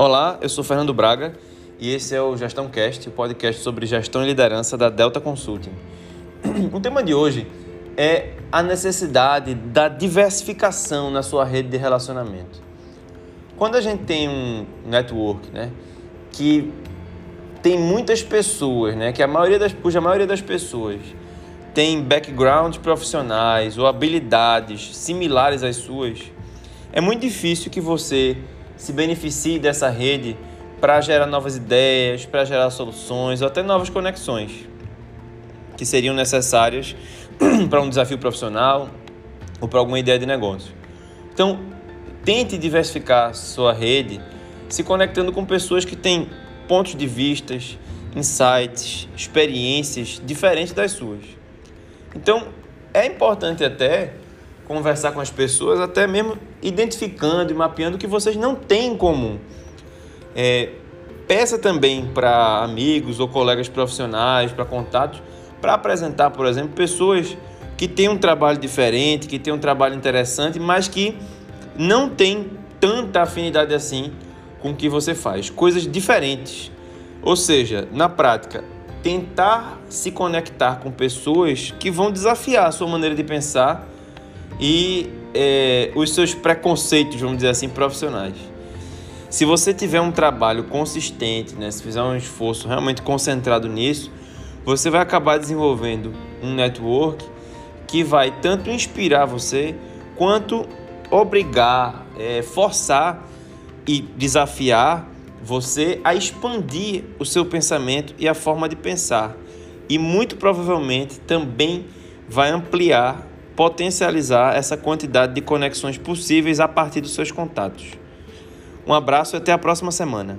Olá, eu sou Fernando Braga e esse é o Gestão Cast, o podcast sobre gestão e liderança da Delta Consulting. O tema de hoje é a necessidade da diversificação na sua rede de relacionamento. Quando a gente tem um network, né, que tem muitas pessoas, né, que a maioria das, cuja maioria das pessoas tem backgrounds profissionais ou habilidades similares às suas, é muito difícil que você se beneficie dessa rede para gerar novas ideias, para gerar soluções ou até novas conexões que seriam necessárias para um desafio profissional ou para alguma ideia de negócio. Então, tente diversificar sua rede se conectando com pessoas que têm pontos de vistas, insights, experiências diferentes das suas. Então, é importante até conversar com as pessoas, até mesmo identificando e mapeando o que vocês não têm em comum. É, peça também para amigos ou colegas profissionais, para contatos, para apresentar, por exemplo, pessoas que têm um trabalho diferente, que têm um trabalho interessante, mas que não têm tanta afinidade assim com o que você faz. Coisas diferentes. Ou seja, na prática, tentar se conectar com pessoas que vão desafiar a sua maneira de pensar e é, os seus preconceitos, vamos dizer assim, profissionais. Se você tiver um trabalho consistente, né, se fizer um esforço realmente concentrado nisso, você vai acabar desenvolvendo um network que vai tanto inspirar você quanto obrigar, é, forçar e desafiar você a expandir o seu pensamento e a forma de pensar. E muito provavelmente também vai ampliar potencializar essa quantidade de conexões possíveis a partir dos seus contatos. Um abraço e até a próxima semana.